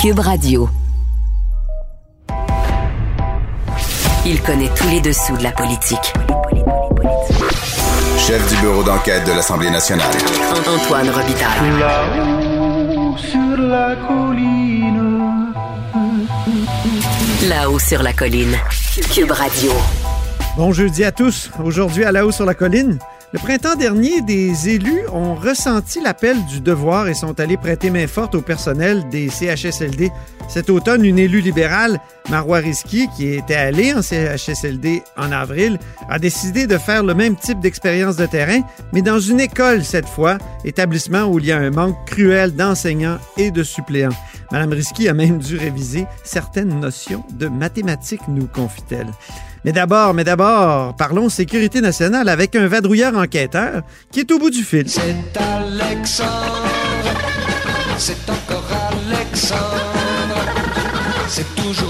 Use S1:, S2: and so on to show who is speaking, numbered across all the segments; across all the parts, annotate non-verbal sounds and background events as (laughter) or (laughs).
S1: Cube Radio. Il connaît tous les dessous de la politique.
S2: Chef du bureau d'enquête de l'Assemblée nationale.
S1: Antoine Robitaille.
S3: Là-haut sur la colline.
S1: Là-haut sur la colline. Cube Radio.
S4: Bon jeudi à tous. Aujourd'hui à là-haut sur la colline. Le printemps dernier, des élus ont ressenti l'appel du devoir et sont allés prêter main forte au personnel des CHSLD. Cet automne, une élue libérale, Marois Risky, qui était allée en CHSLD en avril, a décidé de faire le même type d'expérience de terrain, mais dans une école cette fois, établissement où il y a un manque cruel d'enseignants et de suppléants. Madame Risky a même dû réviser certaines notions de mathématiques, nous confie-t-elle. Mais d'abord, mais d'abord, parlons sécurité nationale avec un vadrouilleur enquêteur qui est au bout du fil.
S5: C'est Alexandre, c'est encore Alexandre, c'est toujours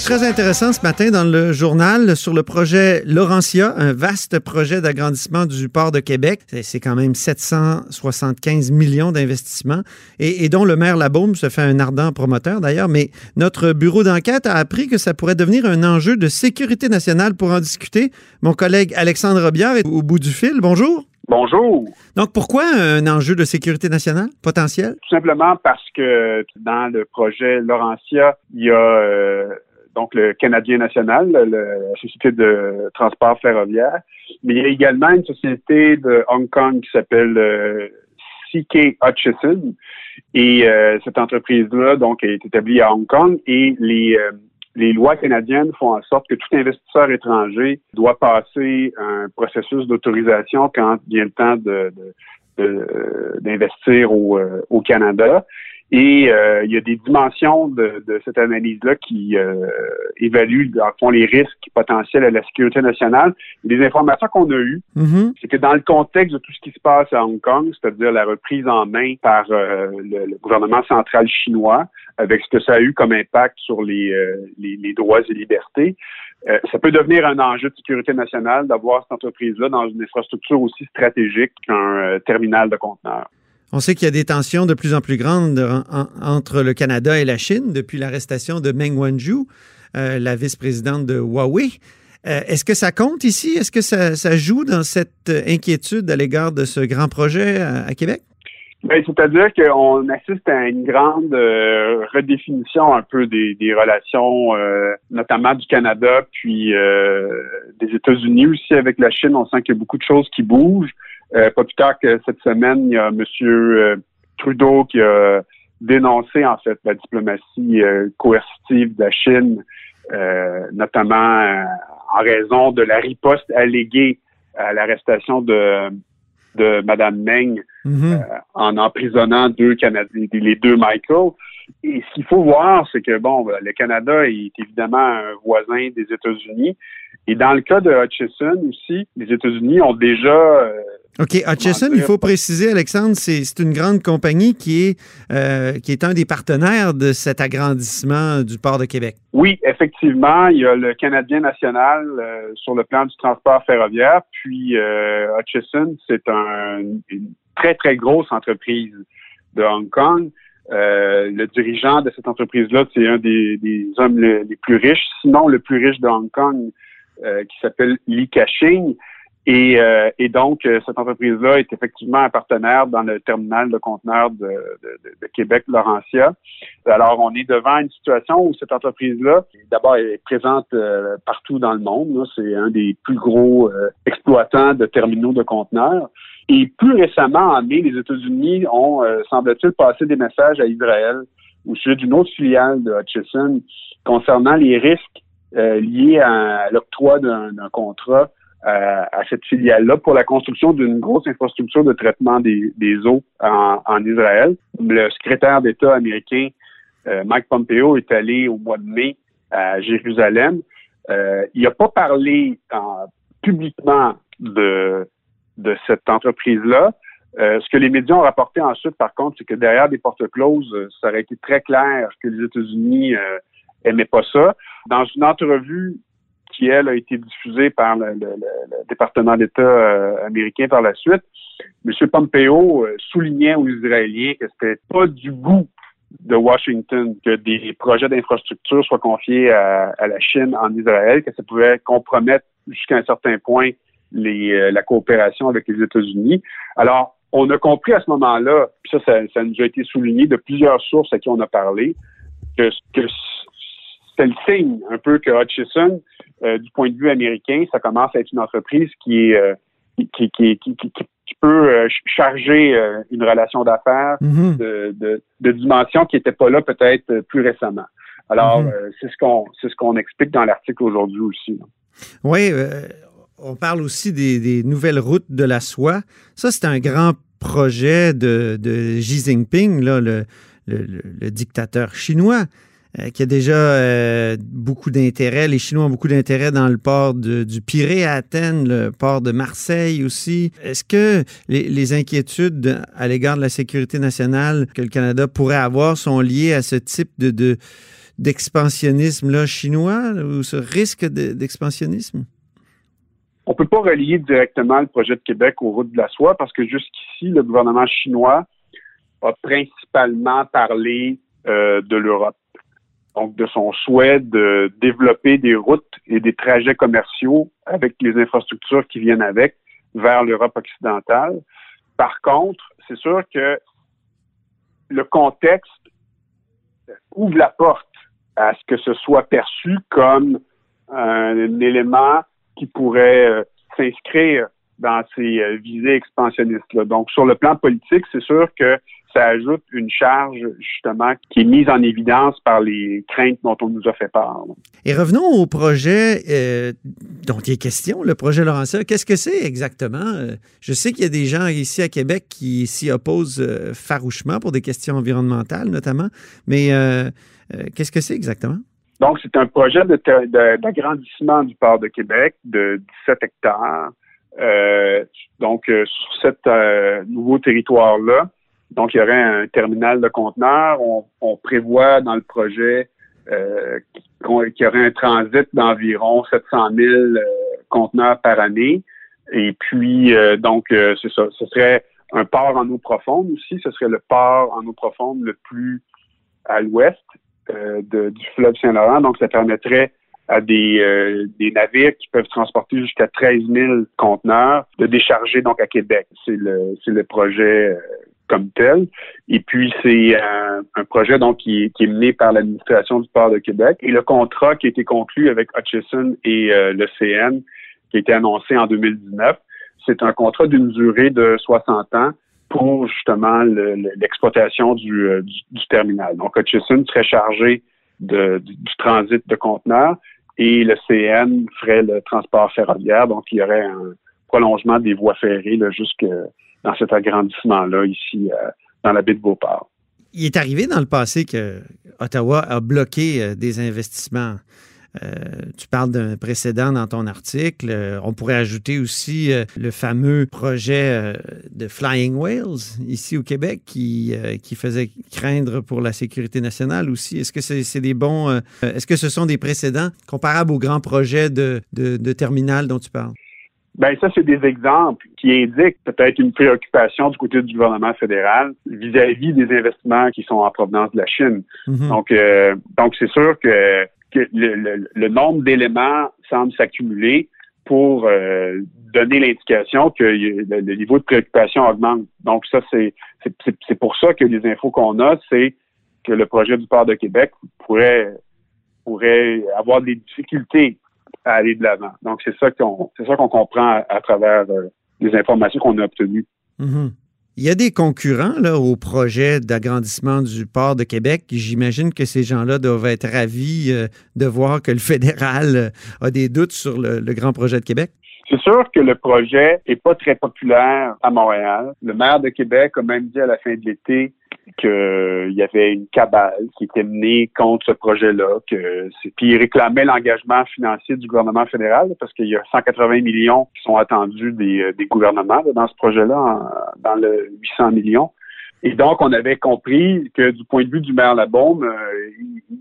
S4: Article très intéressant ce matin dans le journal sur le projet Laurentia, un vaste projet d'agrandissement du port de Québec. C'est- C'est quand même 775 millions d'investissements et, et dont le maire Labaume se fait un ardent promoteur d'ailleurs. Mais notre bureau d'enquête a appris que ça pourrait devenir un enjeu de sécurité nationale pour en discuter. Mon collègue Alexandre Robillard est au bout du fil. Bonjour.
S6: Bonjour.
S4: Donc pourquoi un enjeu de sécurité nationale potentiel?
S6: Tout simplement parce que dans le projet Laurentia, il y a euh, donc le Canadien national, la société de transport ferroviaire, mais il y a également une société de Hong Kong qui s'appelle euh, CK Hutchison. Et euh, cette entreprise-là, donc, est établie à Hong Kong et les, euh, les lois canadiennes font en sorte que tout investisseur étranger doit passer un processus d'autorisation quand vient le temps d'investir au Canada. Et euh, il y a des dimensions de, de cette analyse-là qui euh, évaluent, dans le fond, les risques potentiels à la sécurité nationale. Les informations qu'on a eues,
S4: Mhm.
S6: c'est que dans le contexte de tout ce qui se passe à Hong Kong, c'est-à-dire la reprise en main par euh, le, le gouvernement central chinois, avec ce que ça a eu comme impact sur les, euh, les, les droits et libertés, euh, ça peut devenir un enjeu de sécurité nationale d'avoir cette entreprise-là dans une infrastructure aussi stratégique qu'un terminal de conteneurs.
S4: On sait qu'il y a des tensions de plus en plus grandes en- en- entre le Canada et la Chine depuis l'arrestation de Meng Wanzhou, euh, la vice-présidente de Huawei. Euh, Est-ce que ça compte ici? Est-ce que ça, joue dans cette euh, inquiétude à l'égard de ce grand projet à, à Québec?
S6: Ben, c'est-à-dire qu'on assiste à une grande redéfinition un peu des, relations, notamment du Canada, puis des États-Unis aussi avec la Chine. On sent qu'il y a beaucoup de choses qui bougent. Euh, pas plus tard que cette semaine, il y a M. Trudeau qui a dénoncé en fait la diplomatie euh, coercitive de la Chine, euh, notamment euh, en raison de la riposte alléguée à l'arrestation de de Mme Meng
S4: Mhm.
S6: euh, en emprisonnant deux Canadiens, les deux Michael. Et ce qu'il faut voir, c'est que bon, le Canada est évidemment un voisin des États-Unis. Et dans le cas de Hutchison aussi, les États-Unis ont déjà euh,
S4: OK. Hutchison, il faut préciser, Alexandre, c'est une grande compagnie qui est, euh, qui est un des partenaires de cet agrandissement du port de Québec.
S6: Oui, effectivement, il y a le Canadien national euh, sur le plan du transport ferroviaire, puis Hutchison, c'est un, une très, très grosse entreprise de Hong Kong. Euh, le dirigeant de cette entreprise-là, c'est un des, des hommes le- les plus riches, sinon le plus riche de Hong Kong, qui s'appelle Li Ka-shing. Et, euh, et donc, euh, cette entreprise-là est effectivement un partenaire dans le terminal de conteneurs de, de, de- Québec-Laurentia. Alors, on est devant une situation où cette entreprise-là, d'abord, est présente euh, partout dans le monde. C'est un des plus gros euh, exploitants de terminaux de conteneurs. Et plus récemment, en mai, les États-Unis ont, euh, semble-t-il, passé des messages à Israël au sujet d'une autre filiale de Hutchison concernant les risques euh, liés à l'octroi d'un contrat euh, à cette filiale-là pour la construction d'une grosse infrastructure de traitement des, des eaux en, en Israël. Le secrétaire d'État américain euh, Mike Pompeo est allé au mois de mai à Jérusalem. Euh, il n'a pas parlé en- publiquement de, de cette entreprise-là. Euh, ce que les médias ont rapporté ensuite, par contre, c'est que derrière des portes closes, ça aurait été très clair que les États-Unis aimaient pas ça. Dans une entrevue qui, elle, a été diffusée par le, département d'État euh, américain par la suite, M. Pompeo euh, soulignait aux Israéliens que c'était pas du goût de Washington que des projets d'infrastructure soient confiés à, la Chine en Israël, que ça pouvait compromettre jusqu'à un certain point euh, la coopération avec les États-Unis. Alors, on a compris à ce moment-là, puis ça, ça, ça nous a été souligné de plusieurs sources à qui on a parlé, que, que c'est le signe un peu que Hutchison, euh, du point de vue américain, ça commence à être une entreprise qui est euh, qui, qui, qui, qui, qui peut euh, ch- charger une relation d'affaires
S4: Mhm.
S6: de, de, de dimensions qui n'étaient pas là peut-être plus récemment. Alors,
S4: Mhm.
S6: euh, c'est ce qu'on c'est ce qu'on explique dans l'article aujourd'hui aussi. là.
S4: Oui, on parle aussi des, des nouvelles routes de la soie. Ça, c'est un grand projet de, de Xi Jinping, là, le, le- le- le dictateur chinois, euh, qui a déjà euh, beaucoup d'intérêt. Les Chinois ont beaucoup d'intérêt dans le port du Pirée à Athènes, le port de Marseille aussi. Est-ce que les, inquiétudes à l'égard de la sécurité nationale que le Canada pourrait avoir sont liées à ce type de, de d'expansionnisme là chinois ou ce risque de- d'expansionnisme?
S6: On peut pas relier directement le projet de Québec aux routes de la soie parce que jusqu'ici, le gouvernement chinois a principalement parlé euh, de l'Europe. Donc, de son souhait de développer des routes et des trajets commerciaux avec les infrastructures qui viennent avec vers l'Europe occidentale. Par contre, c'est sûr que le contexte ouvre la porte à ce que ce soit perçu comme un élément qui pourrait euh, s'inscrire dans ces euh, visées expansionnistes-là. Donc, sur le plan politique, c'est sûr que ça ajoute une charge, justement, qui est mise en évidence par les craintes dont on nous a fait part.
S4: Et revenons au projet euh, dont il est question, le projet Laurentia. Qu'est-ce que c'est exactement? Euh, Je sais qu'il y a des gens ici à Québec qui s'y opposent euh, farouchement pour des questions environnementales notamment, mais euh, qu'est-ce que c'est exactement?
S6: Donc, c'est un projet de ter- de- d'agrandissement du port de Québec de 17 hectares. Euh, donc, euh, sur cet euh, nouveau territoire-là, donc il y aurait un terminal de conteneurs. On, on prévoit dans le projet qu'il y aurait un transit d'environ 700 000 euh, conteneurs par année. Et puis, donc, c'est ça. Ce serait un port en eau profonde aussi. Ce serait le port en eau profonde le plus à l'ouest euh, du fleuve Saint-Laurent. Donc, ça permettrait à des, euh, des navires qui peuvent transporter jusqu'à 13 000 conteneurs de décharger donc à Québec. C'est le, le projet euh, comme tel. Et puis, c'est un, un projet donc qui qui est mené par l'administration du port de Québec. Et le contrat qui a été conclu avec Hutchison et euh, le CN, qui a été annoncé en 2019, c'est un contrat d'une durée de 60 ans pour justement le- le- l'exploitation du, euh, du, du terminal. Donc, Hutchison serait chargé de, du transit de conteneurs et le CN ferait le transport ferroviaire. Donc, il y aurait un prolongement des voies ferrées jusque dans cet agrandissement-là ici euh, dans la baie de Beauport.
S4: Il est arrivé dans le passé que Ottawa a bloqué euh, des investissements. Euh, tu parles d'un précédent dans ton article. Euh, on pourrait ajouter aussi euh, le fameux projet de Flying Whales ici au Québec qui, qui faisait craindre pour la sécurité nationale aussi. Est-ce que c'est des bons. Est-ce que ce sont des précédents comparables aux grands projets de, de, de terminal dont tu parles?
S6: Ben ça, c'est des exemples qui indiquent peut-être une préoccupation du côté du gouvernement fédéral vis-à-vis des investissements qui sont en provenance de la Chine.
S4: Mhm.
S6: Donc, euh, donc c'est sûr que, que le, nombre d'éléments semble s'accumuler pour euh, donner l'indication que le, niveau de préoccupation augmente. Donc, ça, c'est c'est- pour ça que les infos qu'on a, c'est que le projet du port de Québec pourrait pourrait avoir des difficultés à aller de l'avant. Donc, c'est ça qu'on c'est ça qu'on comprend à, travers euh, les informations qu'on a obtenues.
S4: Mhm. Il y a des concurrents là, au projet d'agrandissement du port de Québec. J'imagine que ces gens-là doivent être ravis euh, de voir que le (laughs) fédéral euh, a des doutes sur le, le grand projet de Québec.
S6: C'est sûr que le projet est pas très populaire à Montréal. Le maire de Québec a même dit à la fin de l'été qu'il y avait une cabale qui était menée contre ce projet-là, que puis il réclamait l'engagement financier du gouvernement fédéral parce qu'il y a 180 millions qui sont attendus des, euh, des gouvernements dans ce projet-là, dans le 800 millions. Et donc, on avait compris que du point de vue du maire Labaume, euh,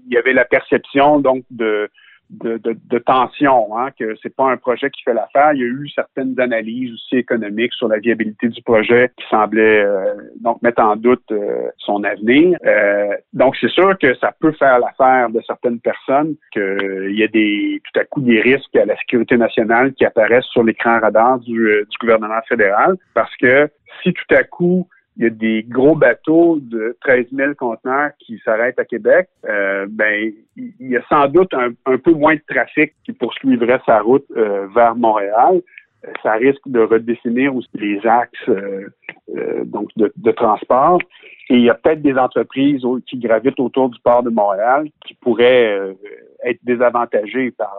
S6: il y avait la perception donc de de, de, de tension, hein, que c'est pas un projet qui fait l'affaire. Il y a eu certaines analyses aussi économiques sur la viabilité du projet qui semblaient euh, donc mettre en doute euh, son avenir. Euh, donc c'est sûr que ça peut faire l'affaire de certaines personnes qu'il y a des tout à coup des risques à la sécurité nationale qui apparaissent sur l'écran radar du, du gouvernement fédéral parce que si tout à coup il y a des gros bateaux de 13 000 conteneurs qui s'arrêtent à Québec, euh, ben il y a sans doute un, peu moins de trafic qui poursuivrait sa route euh, vers Montréal. Euh, ça risque de redéfinir aussi les axes donc de, transport. Et il y a peut-être des entreprises qui gravitent autour du port de Montréal qui pourraient être désavantagées par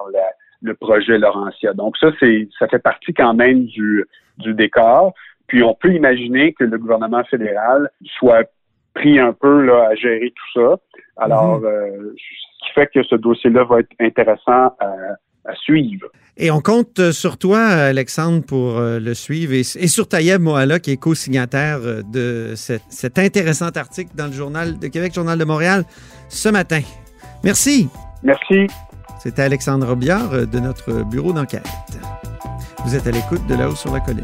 S6: le projet Laurentia. Donc ça, c'est ça fait partie quand même du décor. Puis on peut imaginer que le gouvernement fédéral soit pris un peu là, à gérer tout ça. Alors, mhm. euh, ce qui fait que ce dossier-là va être intéressant à, suivre.
S4: Et on compte sur toi, Alexandre, pour euh, le suivre et, sur Taïeb Mohala, qui est co-signataire euh, de cet intéressant article dans le Journal de Québec, Journal de Montréal, ce matin. Merci.
S6: Merci.
S4: C'était Alexandre Robillard de notre bureau d'enquête. Vous êtes à l'écoute de là-haut sur la colline.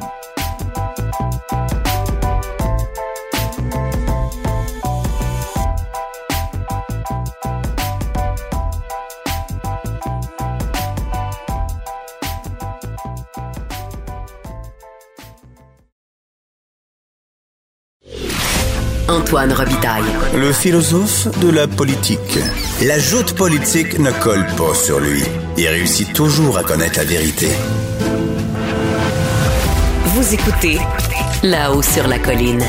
S1: Antoine Robitaille.
S2: Le philosophe de la politique. La joute politique ne colle pas sur lui. Il réussit toujours à connaître la vérité.
S1: Vous écoutez là-haut sur la colline.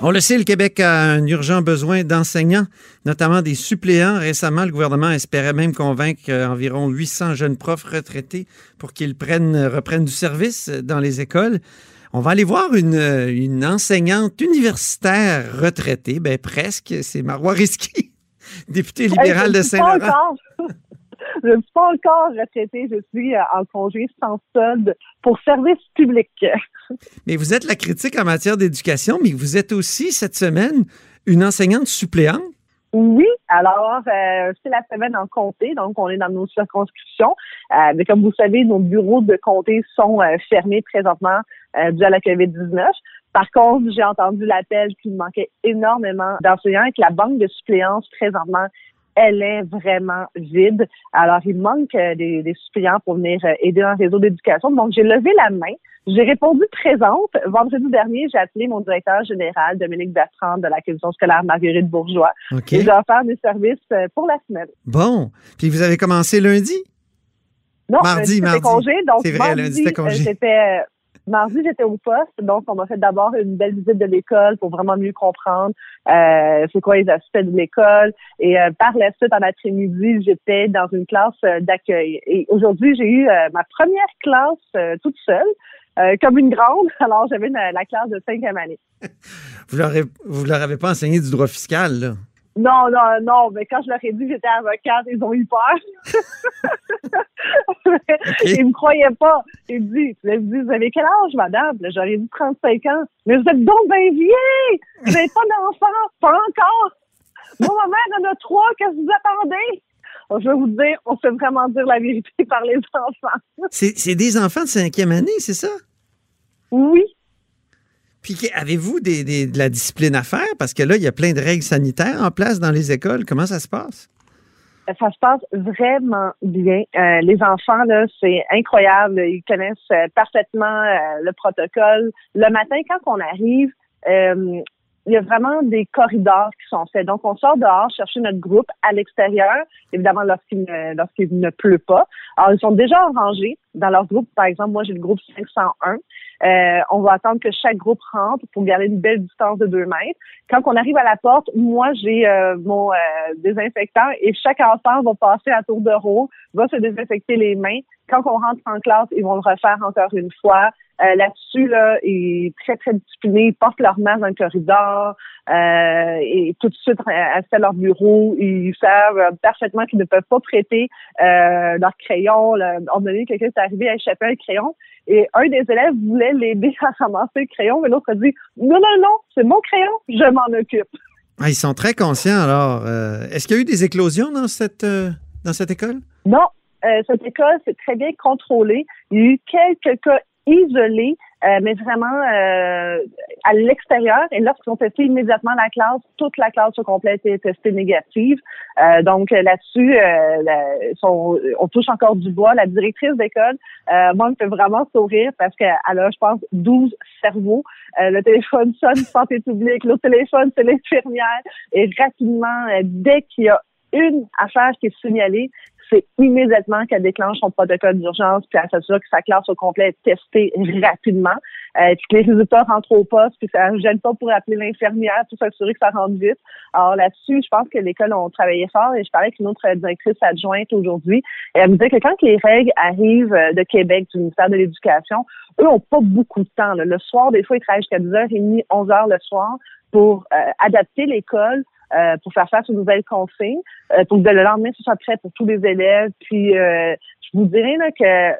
S4: On le sait, le Québec a un urgent besoin d'enseignants, notamment des suppléants. Récemment, le gouvernement espérait même convaincre environ 800 jeunes profs retraités pour qu'ils prennent, reprennent du service dans les écoles. On va aller voir une, une enseignante universitaire retraitée, ben presque, c'est Marois Risky, (laughs) députée libérale de Saint-Laurent. (laughs)
S7: je ne suis pas encore retraitée, je suis euh, en congé sans solde pour service public. (laughs)
S4: mais vous êtes la critique en matière d'éducation, mais vous êtes aussi cette semaine une enseignante suppléante.
S7: Oui, alors euh, c'est la semaine en comté, donc on est dans nos circonscriptions. Euh, mais comme vous savez, nos bureaux de comté sont fermés présentement dû à la COVID-19. Par contre, j'ai entendu l'appel qu'il manquait énormément d'enseignants et que la banque de suppléance présentement elle est vraiment vide. Alors, il manque euh, des, des suppléants pour venir euh, aider le réseau d'éducation. Donc, j'ai levé la main. J'ai répondu présente. Vendredi dernier, j'ai appelé mon directeur général, Dominique Bertrand, de la commission scolaire Marguerite Bourgeois. Okay. Et j'ai offert des services euh, pour la semaine.
S4: Bon. Puis vous avez commencé lundi?
S7: Non,
S4: mardi,
S7: mardi. congé. Donc,
S4: C'est vrai, lundi, c'était congé.
S7: C'était Mardi, j'étais au poste, donc on m'a fait d'abord une belle visite de l'école pour vraiment mieux comprendre euh, c'est quoi les aspects de l'école. Et euh, par la suite, en après-midi, j'étais dans une classe euh, d'accueil. Et aujourd'hui, j'ai eu euh, ma première classe toute seule. comme une grande, (laughs) alors j'avais la classe de cinquième année. (laughs)
S4: vous leur, vous leur avez pas enseigné du droit fiscal, là?
S7: Non, non, non, mais quand je leur ai dit que j'étais avocate, ils ont eu peur. (laughs) Ils me croyaient pas. Ils me me disent, vous avez quel âge, madame? J'aurais dit 35 ans. Mais vous êtes donc bien vieux! Vous n'avez pas d'enfant? Pas encore! Moi, ma mère en a trois, qu'est-ce que vous attendez? je vais vous dire, on sait vraiment dire la vérité (laughs) par les enfants.
S4: C'est des enfants de cinquième année, c'est ça?
S7: Oui.
S4: Puis avez-vous des, de la discipline à faire? Parce que là, il y a plein de règles sanitaires en place dans les écoles. Comment ça se passe?
S7: Ça se passe vraiment bien. Euh, les enfants, là, c'est incroyable. Ils connaissent euh, parfaitement euh, le protocole. Le matin, quand on arrive, il y a vraiment des corridors qui sont faits. Donc, on sort dehors chercher notre groupe à l'extérieur, évidemment lorsqu'il ne, lorsqu'il ne pleut pas. Alors, ils sont déjà rangés dans leur groupe. Par exemple, moi, j'ai le groupe 501. Euh, on va attendre que chaque groupe rentre pour garder une belle distance de deux mètres. Quand on arrive à la porte, moi, j'ai euh, mon euh, désinfectant et chaque enfant va passer à tour de rôle, va se désinfecter les mains. Quand on rentre en classe, ils vont le refaire encore une fois. Euh, là-dessus, là, ils très, très disciplinés. Ils portent leur masque dans le corridor euh, et tout de suite à leur bureau. Ils savent parfaitement qu'ils ne peuvent pas prêter euh, leur crayon. Là. On donné quelqu'un est arrivé à échapper un crayon et un des élèves voulait l'aider à ramasser le crayon, mais l'autre a dit non, non, non, c'est mon crayon, je m'en occupe.
S4: Ah, ils sont très conscients alors. Est-ce qu'il y a eu des éclosions dans cette dans cette école?
S7: Non, euh, cette école, c'est très bien contrôlé. Il y a eu quelques cas isolés, euh, mais vraiment euh, à l'extérieur. Et lorsqu'ils ont testé immédiatement la classe, toute la classe au complet a été testée négative. Euh, donc là-dessus, on touche encore du bois. La directrice d'école, moi, me fait vraiment sourire parce qu'elle a, je pense, 12 cerveaux. le téléphone sonne, (laughs) santé publique. L'autre téléphone, c'est l'infirmière. Et rapidement, dès qu'il y a une affaire qui est signalée, c'est immédiatement qu'elle déclenche son protocole d'urgence, puis elle s'assure que sa classe au complet est testée rapidement, euh, puis que les résultats rentrent au poste, puis ça ne gêne pas pour appeler l'infirmière pour s'assurer que ça rentre vite. Alors là-dessus, je pense que l'école ont travaillé fort et je parlais avec une autre directrice adjointe aujourd'hui et elle me disait que quand les règles arrivent euh, de Québec, du ministère de l'Éducation, eux ont pas beaucoup de temps. Le soir, des fois, ils travaillent jusqu'à 10h30, 11h le soir pour euh, adapter l'école euh, pour faire face aux nouvelles consignes, euh, pour que le lendemain, ce soit prêt pour tous les élèves. Puis, euh, je vous dirais là, que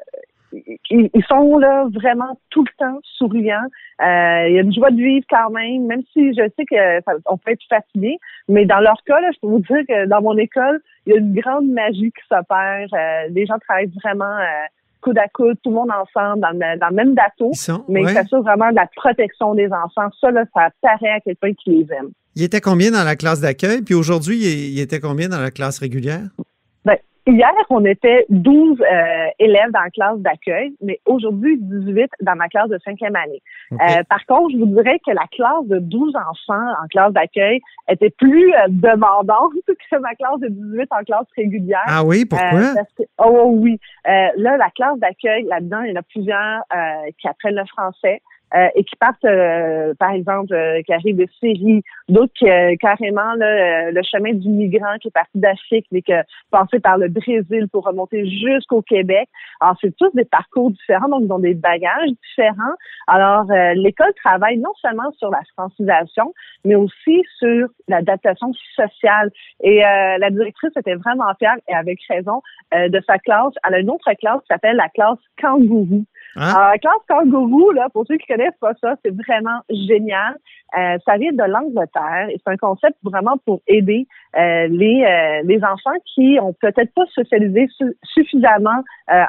S7: ils sont là vraiment tout le temps souriants. il y a une joie de vivre quand même, même si je sais que on peut être fatigué, mais dans leur cas, là, je peux vous dire que dans mon école, il y a une grande magie qui s'opère. les gens travaillent vraiment coude à coude, tout le monde ensemble, dans le, dans le même bateau, mais ça s'assure vraiment de la protection des enfants. Ça, là, ça paraît à quelqu'un qui les aime.
S4: Il était combien dans la classe d'accueil? Puis aujourd'hui, il était combien dans la classe régulière?
S7: Hier, on était 12 euh, élèves dans la classe d'accueil, mais aujourd'hui, 18 dans ma classe de cinquième année. Euh, par contre, je vous dirais que la classe de 12 enfants en classe d'accueil était plus euh, demandante (laughs) que ma classe de 18 en classe régulière.
S4: Ah oui, pourquoi?
S7: oh oui. là, la classe d'accueil, là-dedans, il y en a plusieurs qui apprennent le français. Euh, et qui partent, euh, par exemple, euh, qui arrivent de Syrie, d'autres qui carrément là, le chemin du migrant qui est parti d'Afrique, mais qui passé par le Brésil pour remonter jusqu'au Québec. Alors, c'est tous des parcours différents, donc ils ont des bagages différents. Alors, l'école travaille non seulement sur la francisation, mais aussi sur l'adaptation sociale. Et la directrice était vraiment fière, et avec raison, de sa classe. Elle a une autre classe qui s'appelle la classe Kangourou. Hein? La classe kangourou, là, pour ceux qui connaissent pas ça, c'est vraiment génial. Euh, ça vient de l'Angleterre et c'est un concept vraiment pour aider euh, les, euh, les enfants qui ont peut-être pas socialisé suffisamment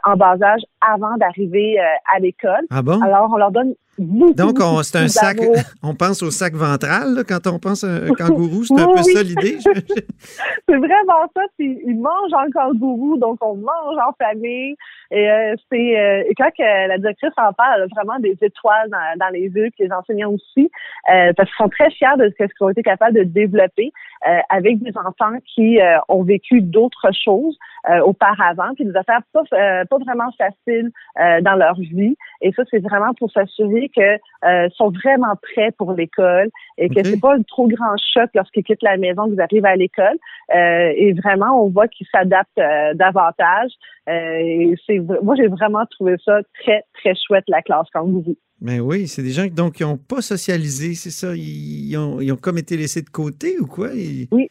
S7: en bas âge avant d'arriver à l'école.
S4: Ah bon?
S7: Alors, on leur donne beaucoup,
S4: Donc, c'est un sac, (laughs) on pense au sac ventral quand on pense à un (laughs) kangourou, c'est un peu ça l'idée. (laughs)
S7: c'est vraiment ça. Ils mangent en kangourou, donc on mange en famille. Et c'est et quand la directrice en parle, elle a vraiment des étoiles dans, dans les yeux, puis les enseignants aussi. Euh, parce qu'ils sont très fiers de ce qu'ils ont été capables de développer euh, avec des enfants qui euh, ont vécu d'autres choses auparavant, puis des affaires pas, pas vraiment faciles dans leur vie. Et ça, c'est vraiment pour s'assurer que sont vraiment prêts pour l'école et que c'est pas un trop grand choc lorsqu'ils quittent la maison, qu'ils arrivent à l'école. et vraiment, on voit qu'ils s'adaptent davantage. et c'est moi, j'ai vraiment trouvé ça très, très chouette, la classe kangourou.
S4: Mais ben oui, c'est des gens donc, qui n'ont pas socialisé, c'est ça? Ils ont, ils ont, comme été laissés de côté ou quoi?
S7: Oui.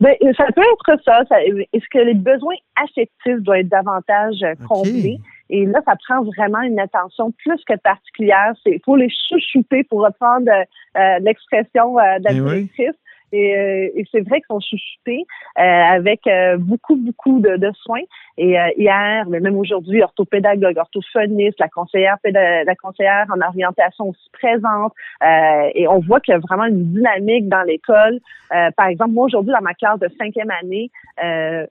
S7: Ben, ça peut être ça. Est-ce que les besoins affectifs doivent être davantage euh, comblés? Et là, ça prend vraiment une attention plus que particulière. Il faut les chouchouter pour reprendre euh, l'expression euh, de la ben. Et, euh, et c'est vrai qu'ils sont chouchoutés euh, avec euh, beaucoup, beaucoup de, de soins. Et hier, mais même aujourd'hui, orthopédagogue, orthophoniste, la conseillère, la conseillère en orientation aussi présente. et on voit qu'il y a vraiment une dynamique dans l'école. par exemple, moi aujourd'hui, dans ma classe de cinquième année,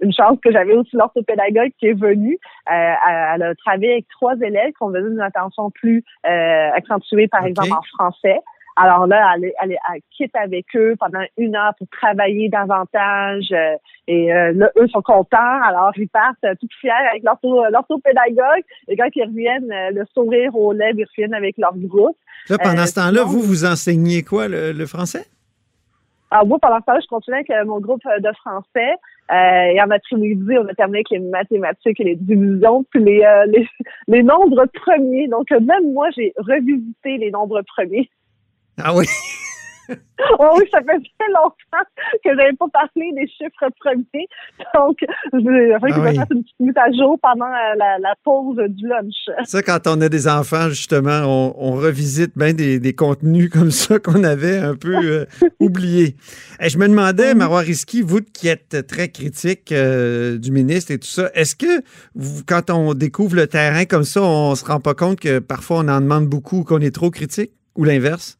S7: une chance que j'avais aussi l'orthopédagogue qui est venue. elle a travaillé avec trois élèves qui ont besoin d'une attention plus accentuée, par exemple en français. Alors là, elle, elle, elle, quitte avec eux pendant une heure pour travailler davantage. Euh, et euh, là, eux sont contents. Alors, ils partent euh, tout fiers avec l'orthopédagogue. Et quand ils reviennent, le sourire aux lèvres, ils reviennent avec leur groupe.
S4: Là, pendant ce temps-là, vous, vous enseignez quoi, le, français?
S7: Alors, ah, moi, pendant ce temps-là, je continue avec mon groupe de français. Euh, et en après-midi, on a terminé avec les mathématiques et les divisions, puis les, les, (laughs) les nombres premiers. Donc, même moi, j'ai revisité les nombres premiers.
S4: Ah oui? (laughs)
S7: oh oui, ça fait très longtemps que je n'avais pas parlé des chiffres premiers. Donc, je vais
S4: Ah oui.
S7: fasse une petite mise à jour pendant euh, la, la pause du lunch.
S4: Ça, quand on a des enfants, justement, on, on revisite bien des, des contenus comme ça qu'on avait un peu euh, (laughs) oubliés. Et je me demandais, Marois Risky, vous qui êtes très critique euh, du ministre et tout ça, est-ce que vous, quand on découvre le terrain comme ça, on se rend pas compte que parfois on en demande beaucoup, qu'on est trop critique ou l'inverse?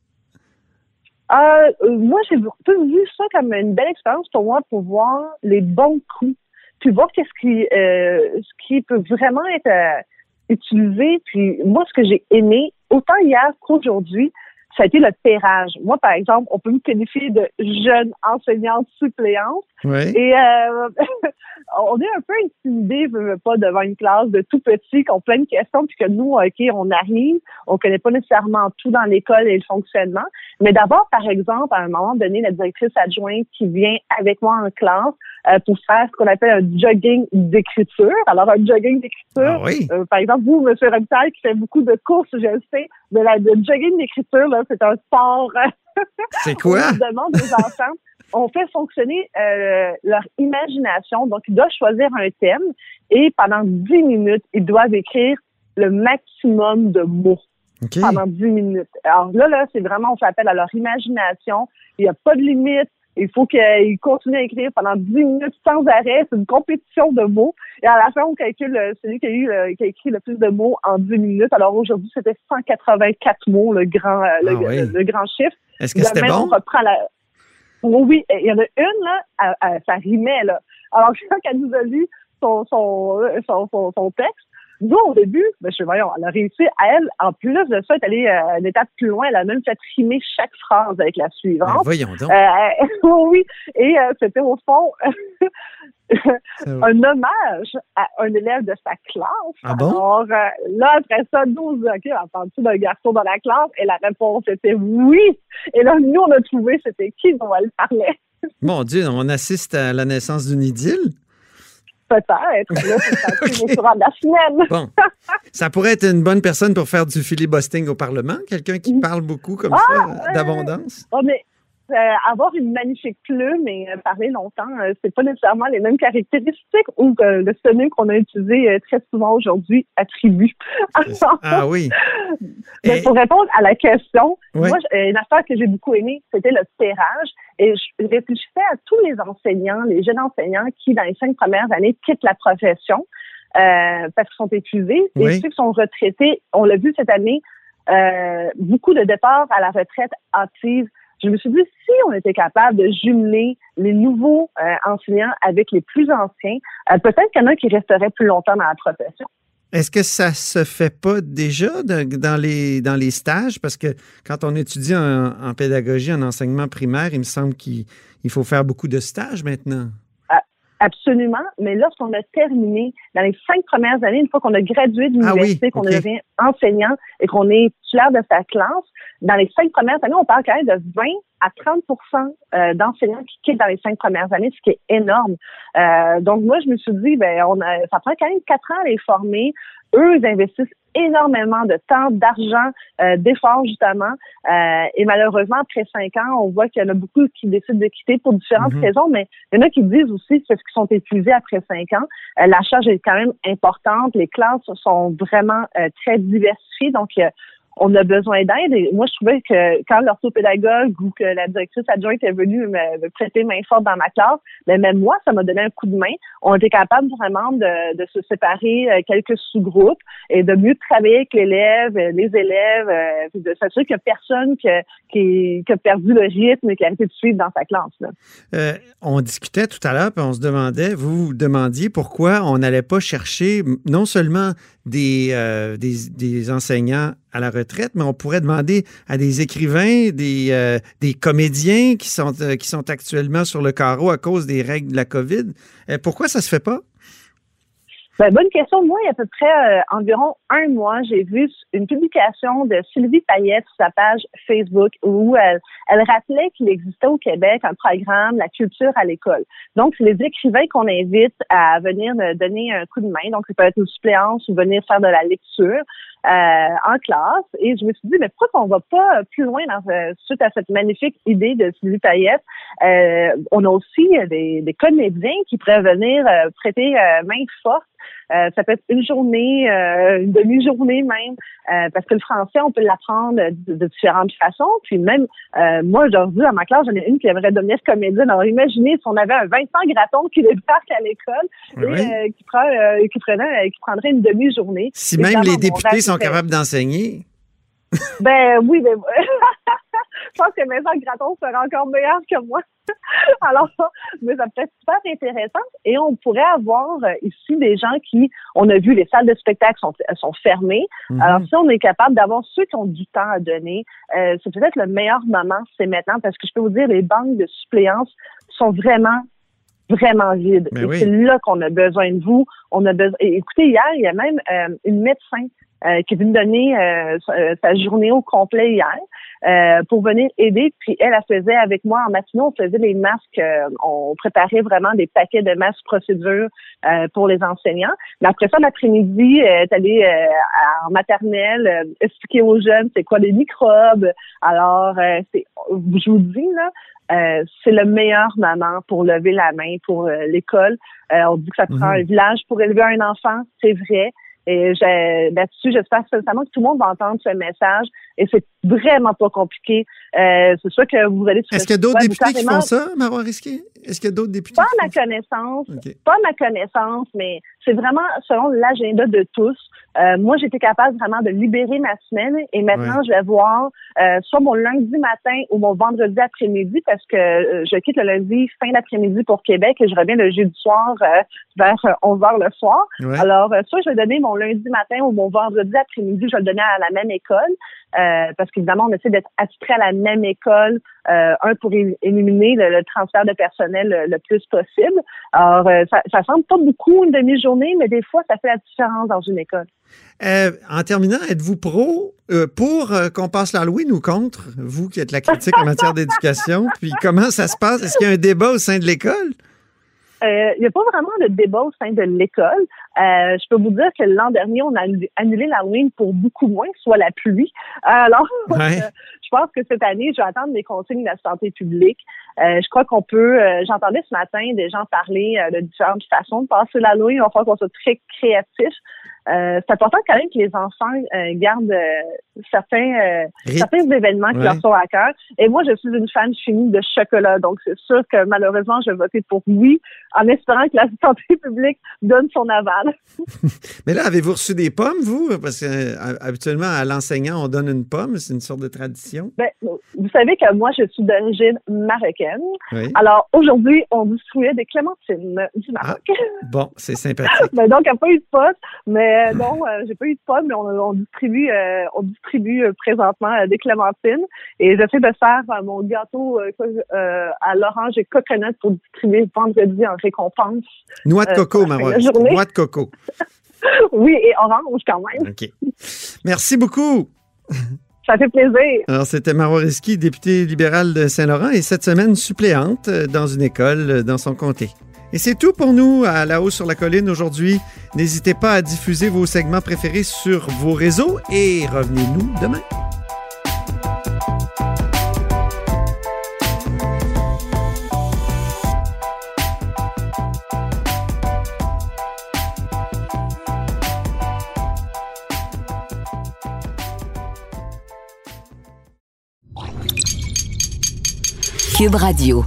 S7: Euh, euh, moi, j'ai plutôt vu ça comme une belle expérience pour moi pour voir les bons coups, puis voir qu'est-ce qui, euh, ce qui peut vraiment être euh, utilisé. Puis moi, ce que j'ai aimé, autant hier qu'aujourd'hui, ça a été le terrage. Moi, par exemple, on peut me qualifier de jeune enseignante suppléante.
S4: Oui.
S7: Et euh, (laughs) on est un peu intimidé, pas, devant une classe de tout petits qui ont plein de questions, puis que nous, OK, on arrive, on connaît pas nécessairement tout dans l'école et le fonctionnement. Mais d'abord, par exemple, à un moment donné, la directrice adjointe qui vient avec moi en classe euh, pour faire ce qu'on appelle un jogging d'écriture. Alors, un jogging d'écriture,
S4: Ah oui.
S7: euh, par exemple, vous, M. Robitaille, qui fait beaucoup de courses, je le sais, la de jogging d'écriture, là, c'est un sport (laughs)
S4: C'est quoi?
S7: on demande aux enfants, on fait fonctionner euh, leur imagination. Donc, ils doivent choisir un thème et pendant 10 minutes, ils doivent écrire le maximum de mots pendant 10 minutes. Alors là, là, c'est vraiment, on fait appel à leur imagination. Il n'y a pas de limite. Il faut qu'ils continuent à écrire pendant 10 minutes sans arrêt. C'est une compétition de mots. Et à la fin, on calcule euh, celui qui a, eu, euh, qui a écrit le plus de mots en 10 minutes. Alors aujourd'hui, c'était 184 mots, le grand, euh, le,
S4: Ah oui.
S7: le- le grand chiffre.
S4: Est-ce que c'était bon?
S7: la... Oui, oui, il y en a une, là, à- à- ça rimait, là. Alors, (laughs) quand elle nous a lu son, son, son, son texte, nous, au début, ben, je voyons, elle a réussi, à elle, en plus de ça, elle est allée euh, une étape plus loin, elle a même fait rimer chaque phrase avec la
S4: Ben,
S7: suivante.
S4: voyons donc.
S7: Euh, (laughs) oui, et euh, c'était au fond (laughs) un hommage à un élève de sa classe.
S4: Ah bon?
S7: Alors, euh, là, après ça, 12, OK, entends-tu d'un garçon dans la classe? Et la réponse était oui. Et là, nous, on a trouvé c'était qui dont elle parlait.
S4: Mon Dieu, on assiste à la naissance d'une idylle?
S7: Peut-être. Là, (laughs) la.
S4: Bon. Ça pourrait être une bonne personne pour faire du filibustering au Parlement, quelqu'un qui parle beaucoup comme
S7: Ah,
S4: ça, d'abondance.
S7: Oh, mais euh, avoir une magnifique plume et euh, parler longtemps, euh, c'est pas nécessairement les mêmes caractéristiques ou que le synonyme qu'on a utilisé euh, très souvent aujourd'hui attribue. (laughs)
S4: Ah oui.
S7: Mais
S4: Et-
S7: pour répondre à la question, moi, une affaire que j'ai beaucoup aimée, c'était le terrage. Et je réfléchissais à tous les enseignants, les jeunes enseignants qui, dans les cinq premières années, quittent la profession euh, parce qu'ils sont épuisés.
S4: Oui.
S7: Et ceux qui sont retraités, on l'a vu cette année, euh, beaucoup de départs à la retraite hâtive. Je me suis dit, si on était capable de jumeler les nouveaux euh, enseignants avec les plus anciens, euh, peut-être qu'il y en a qui resteraient plus longtemps dans la profession.
S4: Est-ce que ça se fait pas déjà de- dans, les, dans les stages? Parce que quand on étudie en, en pédagogie, en enseignement primaire, il me semble qu'il il faut faire beaucoup de stages maintenant.
S7: Absolument, mais lorsqu'on a terminé, dans les cinq premières années, une fois qu'on a gradué de
S4: Ah oui,
S7: l'université, qu'on devient enseignant et qu'on est titulaire de sa classe, dans les cinq premières années, on parle quand même de 20 à 30% euh, d'enseignants qui quittent dans les cinq premières années, ce qui est énorme. Euh, donc moi, je me suis dit, ben, on a, ça prend quand même quatre ans à les former. Eux, ils investissent énormément de temps, d'argent, euh, d'efforts justement. Euh, et malheureusement, après cinq ans, on voit qu'il y en a beaucoup qui décident de quitter pour différentes
S4: Mhm.
S7: raisons, mais il y en a qui disent aussi c'est parce qu'ils sont épuisés après cinq ans. Euh, la charge est quand même importante. Les classes sont vraiment euh, très diversifiées, donc euh, on a besoin d'aide. Et moi, je trouvais que quand l'orthopédagogue ou que la directrice adjointe est venue me, prêter main forte dans ma classe, ben même moi, ça m'a donné un coup de main. On était capable vraiment de, se séparer euh, quelques sous-groupes et de mieux travailler avec l'élève, euh, les élèves, euh, de s'assurer qu'il n'y a personne qui, a perdu le rythme et qui a arrêté de suivre dans sa classe.
S4: On discutait tout à l'heure, puis on se demandait, vous vous demandiez pourquoi on n'allait pas chercher non seulement des, euh, des, des enseignants à la retraite, mais on pourrait demander à des écrivains, des, euh, des comédiens qui sont, euh, qui sont actuellement sur le carreau à cause des règles de la COVID. Pourquoi ça se fait pas?
S7: Ben, bonne question. Moi, il y a à peu près euh, environ un mois, j'ai vu une publication de Sylvie Payette sur sa page Facebook où elle, elle rappelait qu'il existait au Québec un programme, la culture à l'école. Donc, c'est les écrivains qu'on invite à venir donner un coup de main. Donc, ça peut être une suppléance ou venir faire de la lecture. En classe et je me suis dit, mais pourquoi on va pas plus loin dans, suite à cette magnifique idée de Sylvie Payette? on a aussi des, des comédiens qui pourraient venir prêter main forte euh, ça peut être une journée, euh, une demi-journée même, euh, parce que le français, on peut l'apprendre de, différentes façons. Puis même, moi, aujourd'hui, à ma classe, j'en ai une qui aimerait devenir comédienne. Alors, imaginez si on avait un Vincent Graton qui débarque à l'école et qui, prend, qui, prenait, qui prendrait une demi-journée.
S4: Si même les députés sont capables d'enseigner.
S7: Ben oui, mais (laughs) je pense que Vincent Graton sera encore meilleur que moi. (laughs) Alors, mais ça peut être super intéressant. Et on pourrait avoir euh, ici des gens qui, on a vu, les salles de spectacle sont, sont fermées. Mhm. Alors, si on est capable d'avoir ceux qui ont du temps à donner, euh, c'est peut-être le meilleur moment, c'est maintenant, parce que je peux vous dire, les banques de suppléance sont vraiment vraiment vides. Et c'est là qu'on a besoin de vous. On a besoin. écoutez, hier, il y a même euh, une médecin euh, qui est venue donner euh, euh, sa journée au complet hier pour venir aider. Puis elle, elle faisait avec moi en matinée, on faisait les masques, on préparait vraiment des paquets de masques procédures pour les enseignants. Mais après ça, l'après-midi, elle est allée en maternelle expliquer aux jeunes c'est quoi les microbes. Alors, c'est, je vous dis là, c'est le meilleur moment pour lever la main pour l'école. on dit que ça prend mhm. un village pour élever un enfant, c'est vrai. Et là-dessus, j'espère sincèrement que tout le monde va entendre ce message. Et c'est vraiment pas compliqué. Euh, c'est sûr que vous allez
S4: Est-ce qu'il y a d'autres députés qui font ça, Marois Risqué? Est-ce qu'il y a d'autres députés?
S7: Pas à ma connaissance. Pas à ma connaissance, mais c'est vraiment selon l'agenda de tous. Euh, moi, j'étais capable vraiment de libérer ma semaine et maintenant, je vais voir euh, soit mon lundi matin ou mon vendredi après-midi parce que euh, je quitte le lundi fin d'après-midi pour Québec et je reviens le jeudi soir euh, vers 11 heures le soir. Alors, soit je vais donner mon lundi matin ou mon vendredi après-midi, je vais le donner à la même école parce qu'évidemment, on essaie d'être attitré à la même école, un pour éliminer le, transfert de personnel le, plus possible. Alors, ça, ça semble pas beaucoup une demi-journée, mais des fois, ça fait la différence dans une école.
S4: Euh, en terminant, êtes-vous pro euh, pour euh, qu'on passe l'Halloween ou contre, vous qui êtes la critique en matière d'éducation? (laughs) Puis comment ça se passe? Est-ce qu'il y a un débat au sein de l'école?
S7: Il n'y a pas vraiment de débat au sein de l'école. Je peux vous dire que l'an dernier, on a annulé l'Halloween pour beaucoup moins, soit la pluie. Alors, (laughs) je pense que cette année, je vais attendre les consignes de la santé publique. je crois qu'on peut. J'entendais ce matin des gens parler de différentes façons de passer l'Halloween. Il va falloir qu'on soit très créatif. Euh, c'est important quand même que les enfants euh, gardent euh, certains certains événements qui leur sont à cœur. Et moi, je suis une fan finie de chocolat, donc c'est sûr que malheureusement, je vais voter pour oui, en espérant que la santé (laughs) publique donne son aval. (laughs)
S4: Mais là, avez-vous reçu des pommes, vous? Parce que habituellement, à l'enseignant, on donne une pomme, c'est une sorte de tradition.
S7: Ben, vous savez que moi, je suis d'origine marocaine. Alors aujourd'hui, on distribuait des clémentines du Maroc. Ah,
S4: bon, c'est (laughs) sympathique.
S7: ben, donc, il n'y a pas eu de poste, mais euh, non, euh, j'ai pas eu de pomme, mais on, distribue, euh, on distribue présentement des clémentines. Et j'essaie de faire mon gâteau à l'orange et coconut pour distribuer vendredi en récompense.
S4: Noix de coco, Marois. Noix de coco. (laughs)
S7: oui, et orange quand même.
S4: OK. Merci beaucoup.
S7: Ça fait plaisir.
S4: Alors, c'était Marois Risky, députée libérale de Saint-Laurent et cette semaine suppléante dans une école dans son comté. Et c'est tout pour nous à La Hausse sur la Colline aujourd'hui. N'hésitez pas à diffuser vos segments préférés sur vos réseaux et revenez-nous demain.
S1: Cube Radio.